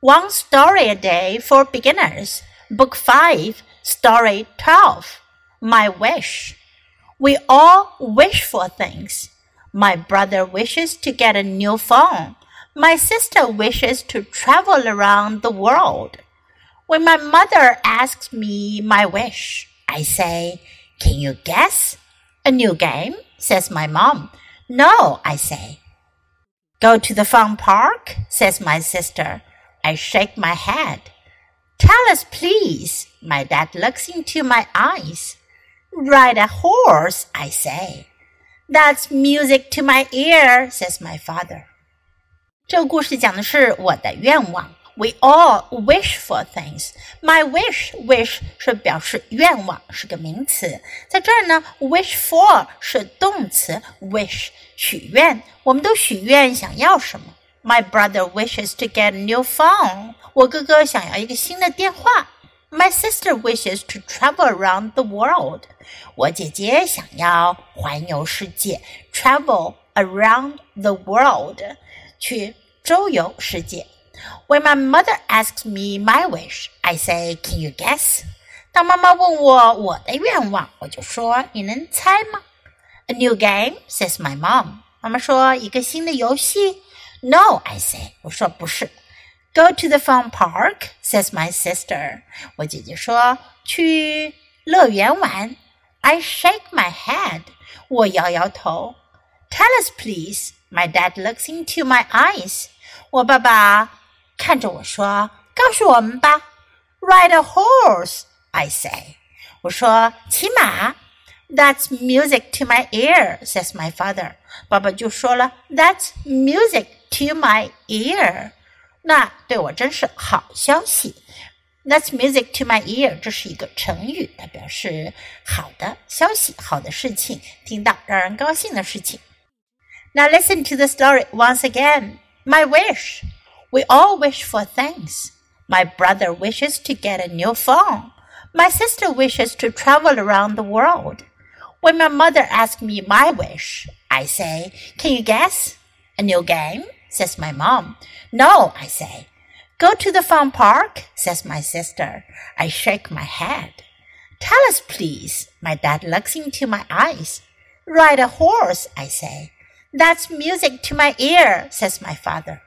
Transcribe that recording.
One Story a Day for Beginners, Book 5, Story 12. My Wish. We all wish for things. My brother wishes to get a new phone. My sister wishes to travel around the world. When my mother asks me my wish, I say, Can you guess? A new game, says my mom. No, I say. Go to the fun park, says my sister. I shake my head. Tell us, please. My dad looks into my eyes. Ride a horse, I say. That's music to my ear, says my father. 这个故事讲的是我的愿望。We all wish for things. My wish, wish 是表示愿望，是个名词。在这儿呢，wish for 是动词，wish 许愿。我们都许愿想要什么 ？my brother wishes to get a new phone. 我哥哥想要一个新的电话。My sister wishes to travel around the world. 我姐姐想要环游世界，travel around the world，去周游世界。When my mother asks me my wish, I say, "Can you guess?" 当妈妈问我我的愿望，我就说你能猜吗？A new game, says my mom. 妈妈说一个新的游戏。 no, I say. 我说不是。Go to the fun park, says my sister. 我姐姐说去乐园玩。I shake my head. 我摇摇头。Tell us, please. My dad looks into my eyes. 我爸爸看着我说：“告诉我们吧。” Ride a horse, I say. 我说骑马。That's music to my ear, says my father. 爸爸就说了，That's music to my ear。那对我真是好消息。That's music to my ear，这是一个成语，它表示好的消息、好的事情，听到让人高兴的事情。Now listen to the story once again. My wish. We all wish for things. My brother wishes to get a new phone. My sister wishes to travel around the world. When my mother asks me my wish, I say, Can you guess? A new game? Says my mom. No, I say. Go to the fun park, says my sister. I shake my head. Tell us, please. My dad looks into my eyes. Ride a horse, I say. That's music to my ear, says my father.